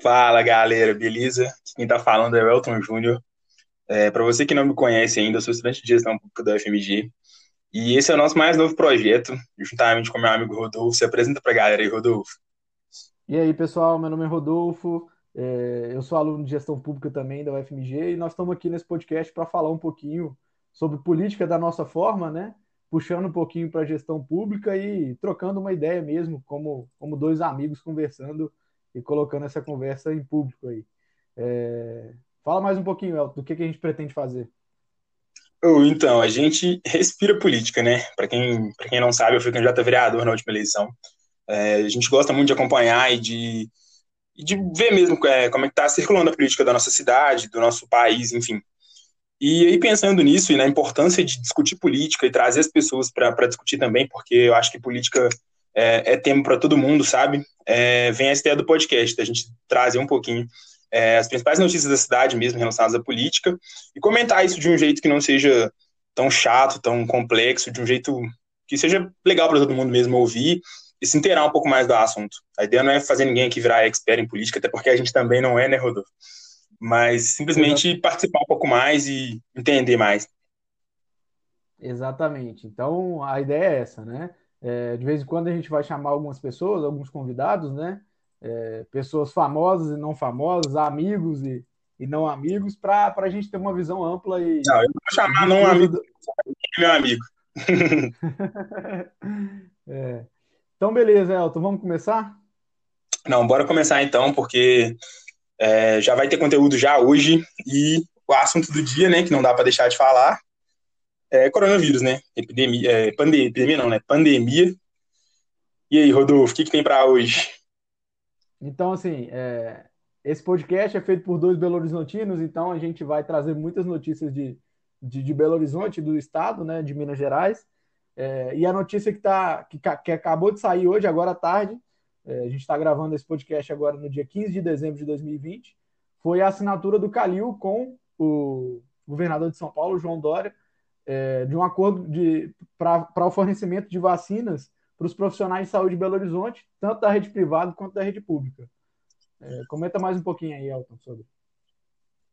Fala galera, beleza? Quem tá falando é o Elton Júnior. É, para você que não me conhece ainda, eu sou estudante de gestão pública da UFMG e esse é o nosso mais novo projeto, juntamente com meu amigo Rodolfo. Se apresenta pra galera aí, Rodolfo. E aí, pessoal, meu nome é Rodolfo, é, eu sou aluno de gestão pública também da UFMG e nós estamos aqui nesse podcast para falar um pouquinho sobre política da nossa forma, né? Puxando um pouquinho para a gestão pública e trocando uma ideia mesmo, como, como dois amigos conversando e colocando essa conversa em público aí. É... Fala mais um pouquinho, Elton, do que, que a gente pretende fazer. Então, a gente respira política, né? Para quem, quem não sabe, eu fui candidato a vereador na última eleição. É, a gente gosta muito de acompanhar e de, de ver mesmo é, como é que está circulando a política da nossa cidade, do nosso país, enfim. E aí, pensando nisso e na importância de discutir política e trazer as pessoas para discutir também, porque eu acho que política é, é tema para todo mundo, sabe? É, vem a ideia do podcast, da gente trazer um pouquinho é, as principais notícias da cidade mesmo relacionadas à política e comentar isso de um jeito que não seja tão chato, tão complexo, de um jeito que seja legal para todo mundo mesmo ouvir e se inteirar um pouco mais do assunto. A ideia não é fazer ninguém aqui virar expert em política, até porque a gente também não é, né, Rodolfo? Mas simplesmente Exatamente. participar um pouco mais e entender mais. Exatamente. Então, a ideia é essa, né? É, de vez em quando a gente vai chamar algumas pessoas, alguns convidados, né? É, pessoas famosas e não famosas, amigos e, e não amigos, para a gente ter uma visão ampla e. Não, eu vou chamar não amigo, meu amigo. é. Então, beleza, Elton, vamos começar? Não, bora começar então, porque é, já vai ter conteúdo já hoje e o assunto do dia, né, que não dá para deixar de falar, é coronavírus, né? Epidemia, é, pandemia, epidemia não, né? Pandemia. E aí, Rodolfo, o que, que tem para hoje? Então, assim, é, esse podcast é feito por dois Belo Horizontinos, então a gente vai trazer muitas notícias de, de, de Belo Horizonte, do estado, né, de Minas Gerais. É, e a notícia que, tá, que, que, acabou de sair hoje, agora à tarde, é, a gente está gravando esse podcast agora no dia 15 de dezembro de 2020, foi a assinatura do Calil com o governador de São Paulo, João Dória, é, de um acordo para o fornecimento de vacinas para os profissionais de saúde de Belo Horizonte, tanto da rede privada quanto da rede pública. É, comenta mais um pouquinho aí, Elton, sobre.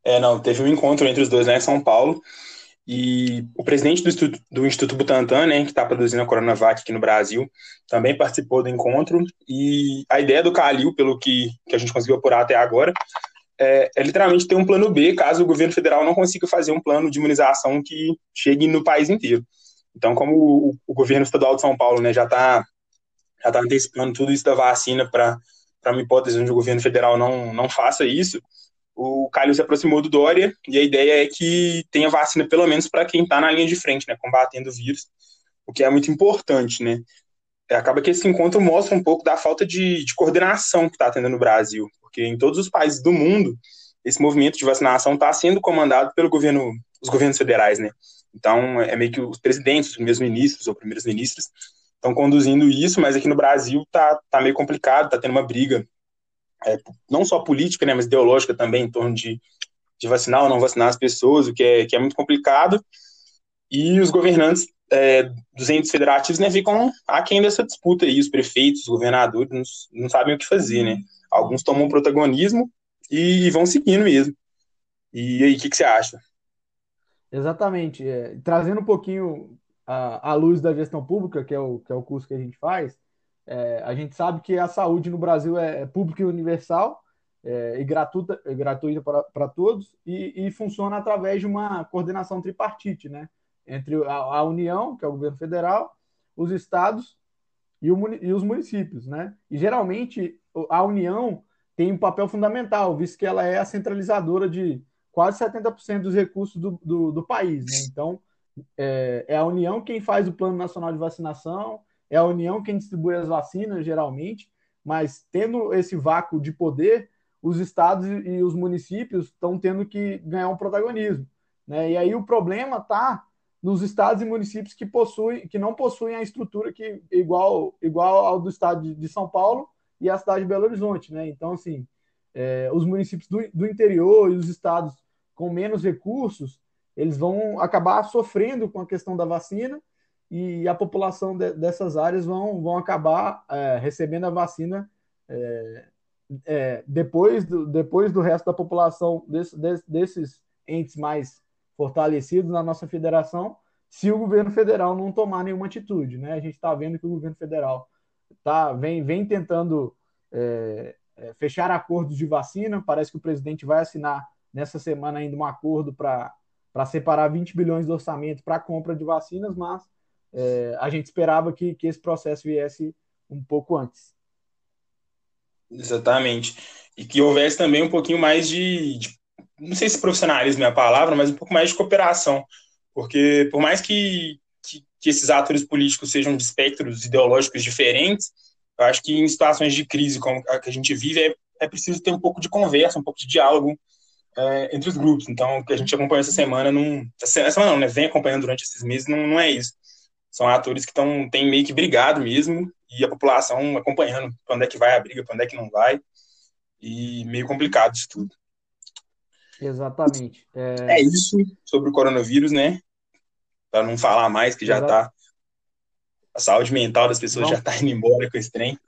É, não, teve um encontro entre os dois né, em São Paulo, e o presidente do Instituto, do Instituto Butantan, né, que está produzindo a Coronavac aqui no Brasil, também participou do encontro, e a ideia do Calil, pelo que, que a gente conseguiu apurar até agora, é, é, literalmente ter um plano B caso o governo federal não consiga fazer um plano de imunização que chegue no país inteiro. Então, como o, o governo estadual de São Paulo né, já está já tá antecipando tudo isso da vacina para uma hipótese onde o governo federal não, não faça isso, o Calil se aproximou do Dória e a ideia é que tenha vacina pelo menos para quem está na linha de frente, né, combatendo o vírus, o que é muito importante, né? Acaba que esse encontro mostra um pouco da falta de, de coordenação que está tendo no Brasil, porque em todos os países do mundo esse movimento de vacinação está sendo comandado pelo governo, os governos federais, né? Então, é meio que os presidentes, os primeiros ministros ou primeiros ministros estão conduzindo isso, mas aqui no Brasil tá, tá meio complicado, tá tendo uma briga, é, não só política, né, mas ideológica também, em torno de, de vacinar ou não vacinar as pessoas, o que é, que é muito complicado. E os governantes é, dos entes federativos né, ficam aquém dessa disputa aí, os prefeitos, os governadores não, não sabem o que fazer, né? Alguns tomam protagonismo e vão seguindo mesmo. E aí, o que, que você acha? Exatamente. É, trazendo um pouquinho a, a luz da gestão pública, que é o, que é o curso que a gente faz, é, a gente sabe que a saúde no Brasil é, é pública e universal é, e gratuita, é gratuita para todos e, e, funciona através de uma coordenação tripartite, né? Entre a, a União, que é o governo federal, os estados e, o, e, os municípios, né? E geralmente a União tem um papel fundamental, visto que ela é a centralizadora de quase 70% dos recursos do, do, do país. Né? Então, é, é, a União quem faz o Plano Nacional de Vacinação, é a União quem distribui as vacinas, geralmente, mas tendo esse vácuo de poder, os estados e os municípios estão tendo que ganhar um protagonismo. Né? E aí o problema está nos estados e municípios que possuem, que não possuem a estrutura que igual, igual ao do estado de São Paulo e a cidade de Belo Horizonte. Né? Então, assim, é, os municípios do, do interior e os estados com menos recursos, eles vão acabar sofrendo com a questão da vacina e a população de, dessas áreas vão, vão acabar é, recebendo a vacina é, é, depois, do, depois do resto da população desse, desse, desses entes mais fortalecidos na nossa federação, se o governo federal não tomar nenhuma atitude. Né? A gente está vendo que o governo federal tá, vem, vem tentando é, é, fechar acordos de vacina. Parece que o presidente vai assinar nessa semana ainda um acordo para separar 20 bilhões de orçamento para compra de vacinas, mas é, a gente esperava que, que esse processo viesse um pouco antes. Exatamente. E que houvesse também um pouquinho mais de, de, não sei se profissionalismo é a palavra, mas um pouco mais de cooperação. Porque por mais que, que, esses atores políticos sejam de espectros ideológicos diferentes, eu acho que em situações de crise como a que a gente vive, é, é preciso ter um pouco de conversa, um pouco de diálogo é, entre os grupos. Então, o que a gente acompanha essa semana, não, essa semana não, né? Vem acompanhando durante esses meses, não, não é isso. São atores que estão têm meio que brigado mesmo e a população acompanhando onde é que vai a briga, onde é que não vai. E meio complicado isso tudo. Exatamente. É, é isso sobre o coronavírus, né? Para não falar mais, que já está. A saúde mental das pessoas Vamos. já está indo embora com esse trem.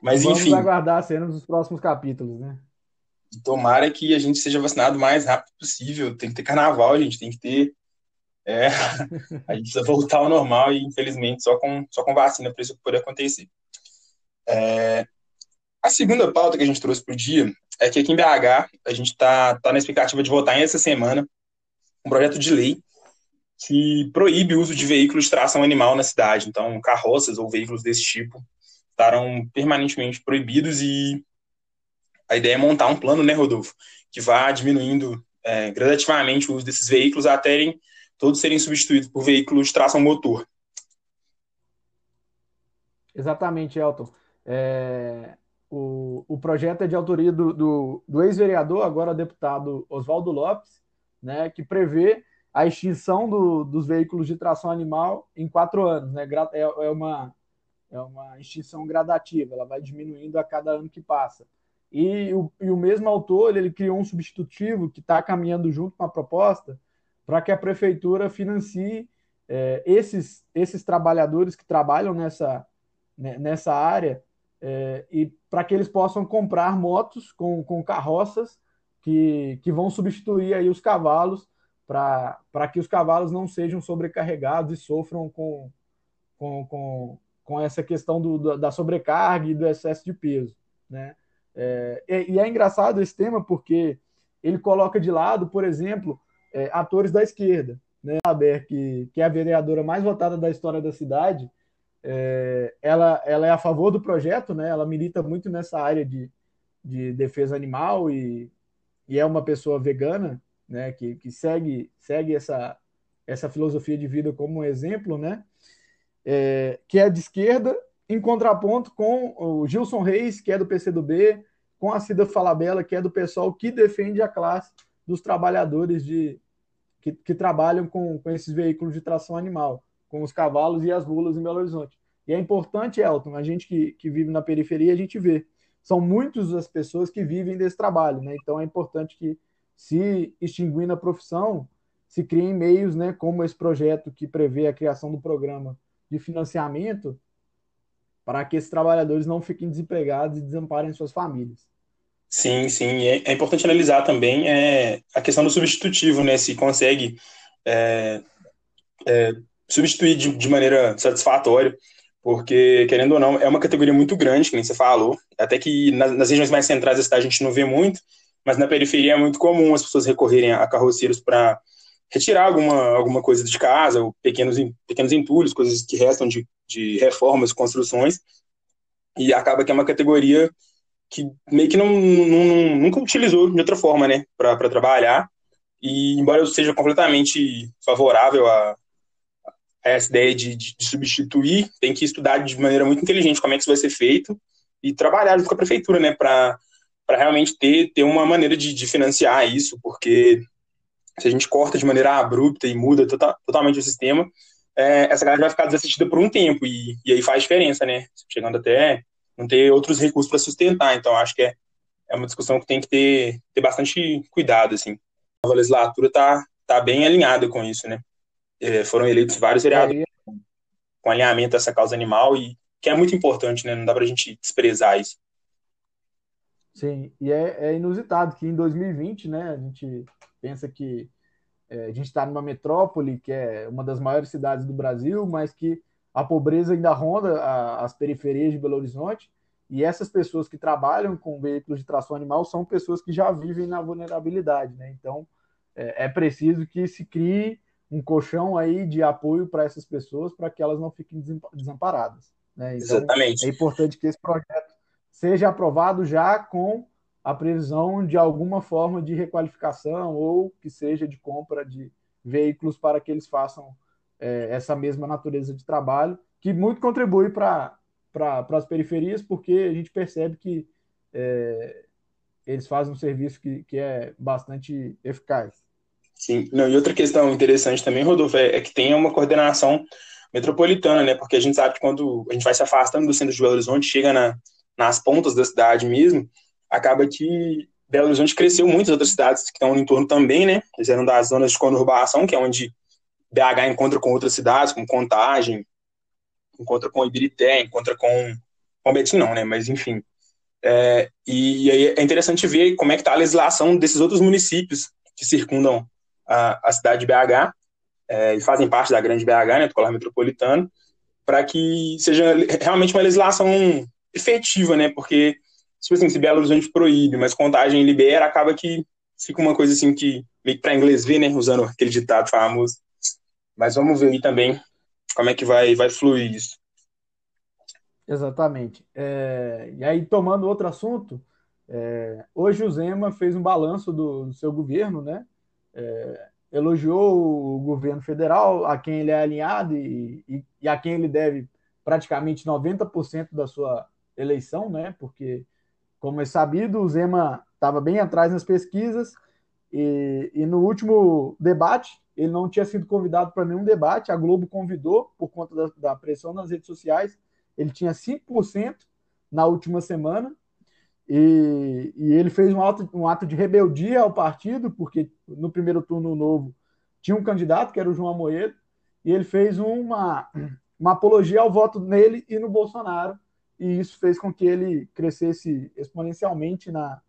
Mas Vamos enfim. Vamos aguardar cenas dos próximos capítulos, né? Tomara que a gente seja vacinado o mais rápido possível. Tem que ter carnaval, gente. Tem que ter é, a gente precisa voltar ao normal e, infelizmente, só com, só com vacina para isso poder acontecer. É, a segunda pauta que a gente trouxe para o dia é que aqui em BH a gente está tá na expectativa de votar essa semana um projeto de lei que proíbe o uso de veículos de tração animal na cidade. Então, carroças ou veículos desse tipo estarão permanentemente proibidos e a ideia é montar um plano, né, Rodolfo, que vá diminuindo é, gradativamente o uso desses veículos até todos serem substituídos por veículos de tração motor. Exatamente, Elton. É, o, o projeto é de autoria do, do, do ex-vereador, agora deputado Oswaldo Lopes, né, que prevê a extinção do, dos veículos de tração animal em quatro anos. Né? É, é, uma, é uma extinção gradativa, ela vai diminuindo a cada ano que passa. E o, e o mesmo autor ele criou um substitutivo que está caminhando junto com a proposta, para que a prefeitura financie é, esses, esses trabalhadores que trabalham nessa, né, nessa área é, e para que eles possam comprar motos com, com carroças que, que vão substituir aí os cavalos para que os cavalos não sejam sobrecarregados e sofram com, com, com, com essa questão do, da sobrecarga e do excesso de peso. Né? É, e é engraçado esse tema porque ele coloca de lado, por exemplo, é, atores da esquerda. Né? A Aber, que, que é a vereadora mais votada da história da cidade, é, ela, ela é a favor do projeto, né? ela milita muito nessa área de, de defesa animal e, e é uma pessoa vegana né? que, que segue, segue essa, essa filosofia de vida como um exemplo, né? É, que é de esquerda, em contraponto com o Gilson Reis, que é do PCdoB, com a Cida Falabella, que é do pessoal que defende a classe dos trabalhadores de, que, que trabalham com, com esses veículos de tração animal, com os cavalos e as mulas em Belo Horizonte. E é importante, Elton, a gente que, que vive na periferia, a gente vê. São muitas as pessoas que vivem desse trabalho, né? Então é importante que, se extinguindo a profissão, se criem meios, né, como esse projeto que prevê a criação do programa de financiamento para que esses trabalhadores não fiquem desempregados e desamparem suas famílias. Sim, sim. É, é, importante analisar também é, a questão do substitutivo, né? Se consegue é, é, substituir de, de, maneira satisfatória, porque, querendo ou não, é uma categoria muito grande, que nem você falou. Até que nas, nas regiões mais centrais da cidade a gente não vê muito, mas na periferia é muito comum as pessoas recorrerem a carroceiros para retirar alguma, alguma coisa de casa, ou pequenos, pequenos entulhos, coisas que restam de, de reformas, construções, e acaba que é uma categoria que meio que não, não, nunca utilizou de outra forma, né, para trabalhar. E embora eu seja completamente favorável a, a essa ideia de, de, substituir, tem que estudar de maneira muito inteligente como é que isso vai ser feito e trabalhar junto com a prefeitura, né, para realmente ter, ter uma maneira de, de financiar isso, porque se a gente corta de maneira abrupta e muda total, totalmente o sistema, é, essa galera vai ficar desassistida por um tempo, e, e aí faz diferença, né? Chegando até não ter outros recursos para sustentar. Então, acho que é, é uma discussão que tem que ter, ter bastante cuidado, assim. A nova legislatura está tá bem alinhada com isso, né? É, foram eleitos vários vereadores com alinhamento a essa causa animal, e que é muito importante, né? Não dá para a gente desprezar isso. Sim, e é, é inusitado que em 2020, né, a gente pensa que é, a gente está numa metrópole que é uma das maiores cidades do Brasil, mas que a pobreza ainda ronda a, as periferias de Belo Horizonte, e essas pessoas que trabalham com veículos de tração animal são pessoas que já vivem na vulnerabilidade, né? Então, é, é preciso que se crie um colchão aí de apoio para essas pessoas, para que elas não fiquem desamparadas. Né? Então, Exatamente. É importante que esse projeto seja aprovado já com a previsão de alguma forma de requalificação ou que seja de compra de veículos para que eles façam é, essa mesma natureza de trabalho, que muito contribui para as periferias, porque a gente percebe que é, eles fazem um serviço que, que é bastante eficaz. Sim, Não, e outra questão interessante também, Rodolfo, é, é, que tem uma coordenação metropolitana, né? Porque a gente sabe que quando a gente vai se afastando do centro de Belo Horizonte, chega na, nas pontas da cidade mesmo, acaba que Belo Horizonte cresceu muitas outras cidades que estão no entorno também, né? Eles eram das zonas de conurbação, que é onde BH encontra com outras cidades, como Contagem, encontra com Ibirité, encontra com com Betim não, né? Mas enfim. É, e, aí é interessante ver como é que está a legislação desses outros municípios que circundam a, a cidade de BH é, e fazem parte da grande BH, né, do colar metropolitano, para que seja realmente uma legislação efetiva, né? Porque tipo assim, se Belo Horizonte proíbe, mas Contagem libera, acaba que fica uma coisa assim que meio que para inglês ver, né? Usando aquele ditado famoso. Mas vamos ver aí também como é que vai, vai fluir isso. Exatamente. É, e aí, tomando outro assunto, é, hoje o Zema fez um balanço do, do seu governo, né? É, elogiou o governo federal, a quem ele é alinhado e, e, e a quem ele deve praticamente 90% da sua eleição, né? Porque, como é sabido, o Zema estava bem atrás nas pesquisas e, e no último debate ele não tinha sido convidado para nenhum debate. A Globo convidou por conta da, da pressão nas redes sociais. Ele tinha 5% na última semana e, e, ele fez um ato, um ato de rebeldia ao partido, porque no primeiro turno novo tinha um candidato, que era o João Amoedo, e ele fez uma, uma apologia ao voto nele e no Bolsonaro, e isso fez com que ele crescesse exponencialmente na,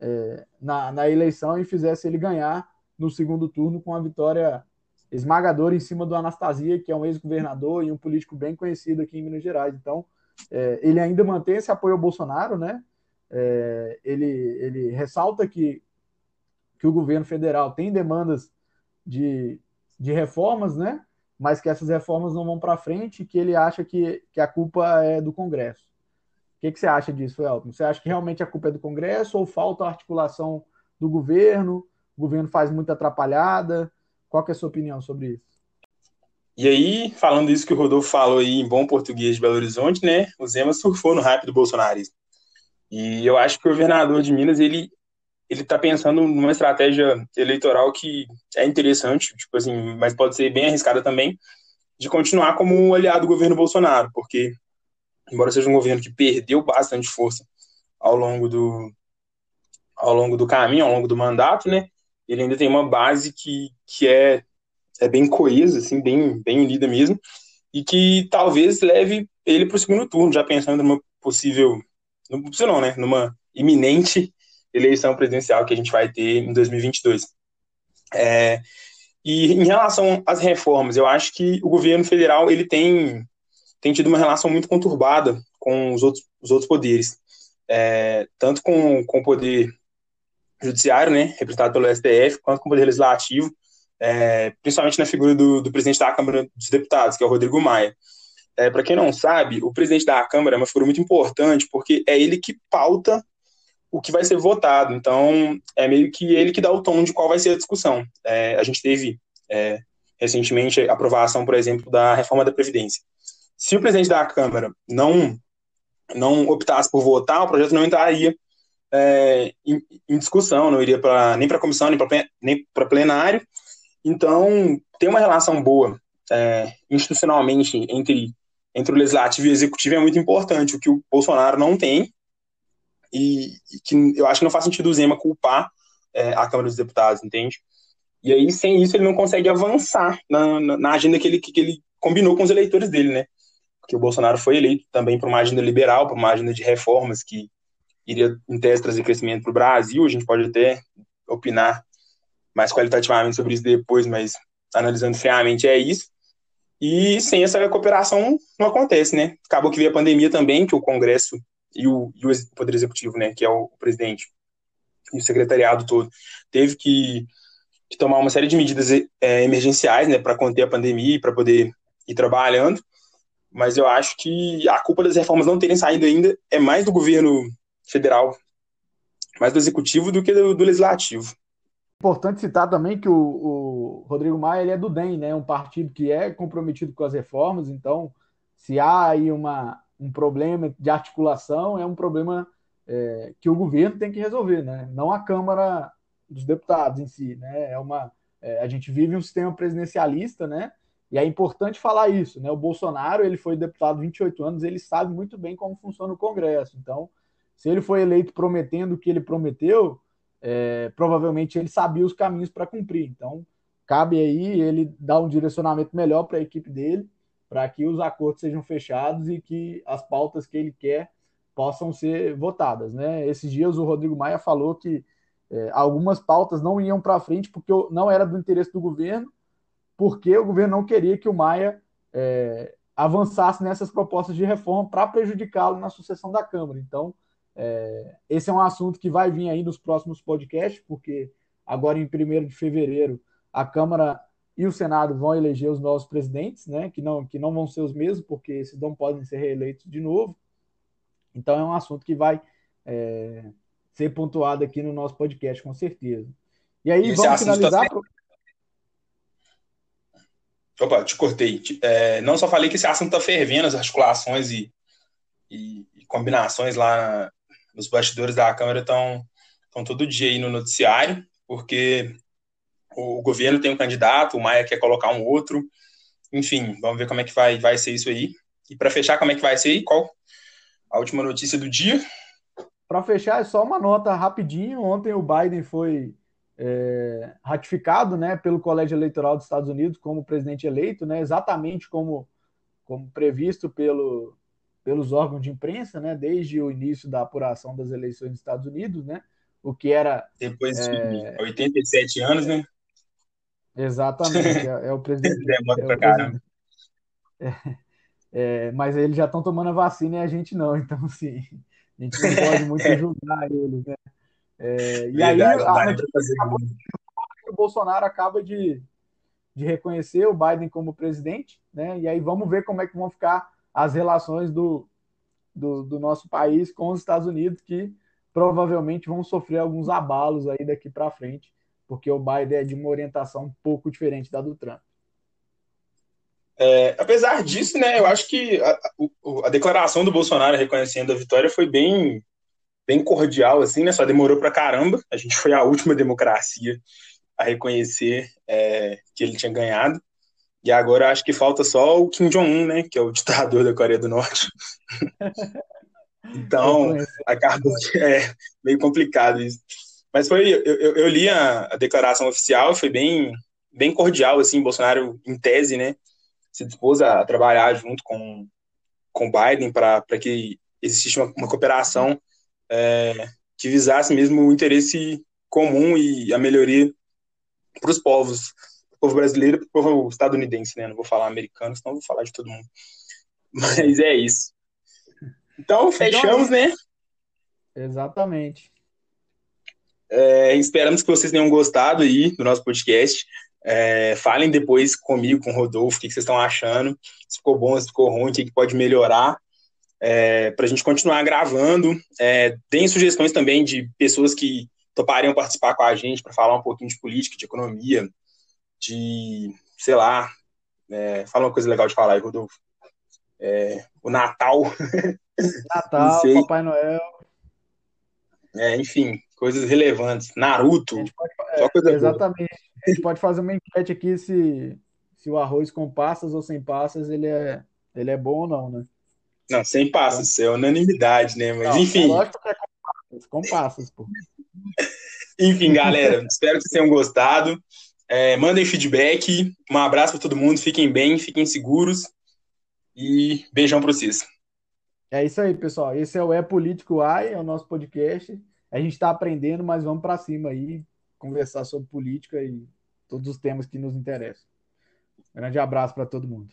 é, na, na, eleição e fizesse ele ganhar no segundo turno com a vitória esmagadora em cima do Anastasia, que é um ex-governador e um político bem conhecido aqui em Minas Gerais. Então, é, ele ainda mantém esse apoio ao Bolsonaro, né? É, ele, ele ressalta que, que o governo federal tem demandas de, de reformas, né? Mas que essas reformas não vão para frente e que ele acha que, que a culpa é do Congresso. O que, que você acha disso, Elton? Você acha que realmente a culpa é do Congresso ou falta articulação do governo? O governo faz muita atrapalhada? Qual é a sua opinião sobre isso? E aí, falando isso que o Rodolfo falou aí em bom português de Belo Horizonte, né? O Zema surfou no hype do bolsonarismo. E eu acho que o governador de Minas, ele ele está pensando numa estratégia eleitoral que é interessante, tipo assim, mas pode ser bem arriscada também, de continuar como aliado do governo Bolsonaro, porque embora seja um governo que perdeu bastante força ao longo do ao longo do caminho, ao longo do mandato, né? Ele ainda tem uma base que, que é, é bem coesa, assim, bem, bem unida mesmo, e que talvez leve ele para o segundo turno, já pensando numa possível, não possível não, né? Numa iminente eleição presidencial que a gente vai ter em 2022. É, e em relação às reformas, eu acho que o governo federal ele tem, tem tido uma relação muito conturbada com os outros, os outros poderes, é, tanto com, com o poder judiciário, né, representado pelo STF, quanto com o poder legislativo, é, principalmente na figura do, do, presidente da Câmara dos Deputados, que é o Rodrigo Maia. É, Para quem não sabe, o presidente da Câmara é uma figura muito importante, porque é ele que pauta o que vai ser votado. Então, é meio que ele que dá o tom de qual vai ser a discussão. É, a gente teve é, recentemente a aprovação, por exemplo, da reforma da Previdência. Se o presidente da Câmara não, não optasse por votar, o projeto não entraria é, em, em, discussão, não iria pra, nem para a comissão, nem para plenário. Então, tem uma relação boa é, institucionalmente entre, entre o legislativo e o executivo é muito importante, o que o Bolsonaro não tem, e, e, que eu acho que não faz sentido o Zema culpar é, a Câmara dos Deputados, entende? E aí, sem isso, ele não consegue avançar na, na, na agenda que ele, que ele combinou com os eleitores dele, né? Porque o Bolsonaro foi eleito também por uma agenda liberal, por uma agenda de reformas que, iria, em tese, trazer crescimento para o Brasil. A gente pode até opinar mais qualitativamente sobre isso depois, mas analisando friamente é isso. E sem essa cooperação não acontece, né? Acabou que veio a pandemia também, que o Congresso e o, e o Poder Executivo, né, que é o presidente e o secretariado todo, teve que, que tomar uma série de medidas é, emergenciais, né, para conter a pandemia e para poder ir trabalhando. Mas eu acho que a culpa das reformas não terem saído ainda é mais do governo federal, mais do executivo do que do, do legislativo. Importante citar também que o, o, Rodrigo Maia ele é do DEM, né? um partido que é comprometido com as reformas, então se há aí uma, um problema de articulação, é um problema é, que o governo tem que resolver, né? não a Câmara dos Deputados em si. Né? É uma, é, a gente vive um sistema presidencialista, né? e é importante falar isso. Né? O Bolsonaro ele foi deputado 28 anos, ele sabe muito bem como funciona o Congresso, então se ele foi eleito prometendo o que ele prometeu, é, provavelmente ele sabia os caminhos para cumprir. Então, cabe aí ele dar um direcionamento melhor para a equipe dele, para que os acordos sejam fechados e que as pautas que ele quer possam ser votadas. Né? Esses dias o Rodrigo Maia falou que é, algumas pautas não iam para frente porque não era do interesse do governo, porque o governo não queria que o Maia é, avançasse nessas propostas de reforma para prejudicá-lo na sucessão da Câmara. Então, é, esse é um assunto que vai vir aí nos próximos podcasts, porque agora em 1 de fevereiro a Câmara e o Senado vão eleger os novos presidentes, né, que, não, que não vão ser os mesmos, porque esses não podem ser reeleitos de novo. Então é um assunto que vai é, ser pontuado aqui no nosso podcast, com certeza. E aí, Esse vamos finalizar. Tá... Pro... Opa, te cortei. É, não só falei que esse assunto está fervendo, as articulações e, e, e combinações lá os bastidores da Câmara estão todo dia aí no noticiário, porque o governo tem um candidato, o Maia quer colocar um outro. Enfim, vamos ver como é que vai, vai ser isso aí. E para fechar, como é que vai ser e qual a última notícia do dia? Para fechar, é só uma nota rapidinho. Ontem o Biden foi é, ratificado né, pelo Colégio Eleitoral dos Estados Unidos como presidente eleito, né, exatamente como, como previsto pelo, pelos órgãos de imprensa, né, desde o início da apuração das eleições dos Estados Unidos, né, o que era... Depois de é... 87 anos, né? Exatamente, é, é o presidente... Demora é pra caramba. É, é, mas eles já estão tomando a vacina e a gente não, então, assim, a gente não pode muito é. julgar eles, né? É, e aí, a, o Bolsonaro acaba de, de reconhecer o Biden como presidente, né? E aí vamos ver como é que vão ficar as relações do, do, do, nosso país com os Estados Unidos, que provavelmente vão sofrer alguns abalos aí daqui para frente, porque o Biden é de uma orientação um pouco diferente da do Trump. É, apesar disso, né, eu acho que a, a, declaração do Bolsonaro reconhecendo a vitória foi bem, bem cordial, assim, né, só demorou para caramba. A gente foi a última democracia a reconhecer é, que ele tinha ganhado. E agora acho que falta só o Kim Jong-un, né? Que é o ditador da Coreia do Norte. então, acaba é meio complicado isso. Mas foi, eu, eu, eu li a, a, declaração oficial, foi bem, bem cordial, assim, Bolsonaro, em tese, né? Se dispôs a trabalhar junto com, com Biden para que existisse uma, uma cooperação é, que visasse mesmo o interesse comum e a melhoria para os povos povo brasileiro e pro povo estadunidense, né? Não vou falar americano, senão vou falar de todo mundo. Mas é isso. Então, então fechamos, então, né? Exatamente. É, esperamos que vocês tenham gostado aí do nosso podcast. É, falem depois comigo, com o Rodolfo, o que, que vocês estão achando, se ficou bom, se ficou ruim, o que, que pode melhorar, é, para a gente continuar gravando. É, deem sugestões também de pessoas que topariam participar com a gente para falar um pouquinho de política, de economia, de, sei lá, é, fala uma coisa legal de falar aí, Rodolfo. É, o Natal. Natal, Papai Noel. É, enfim, coisas relevantes. Naruto. Pode, coisa exatamente. Boa. A gente pode fazer uma enquete aqui se, se o arroz com passas ou sem passas ele é, ele é bom ou não, né? Não, sem passas, é unanimidade, né? Mas não, enfim. Lógico que é com passas, com passas, pô. enfim, galera, espero que vocês tenham gostado. É, mandem feedback. Um abraço para todo mundo. Fiquem bem, fiquem seguros. E beijão para vocês. É isso aí, pessoal. Esse é o É Político AI, é o nosso podcast. A gente está aprendendo, mas vamos para cima aí, conversar sobre política e todos os temas que nos interessam. Grande abraço para todo mundo.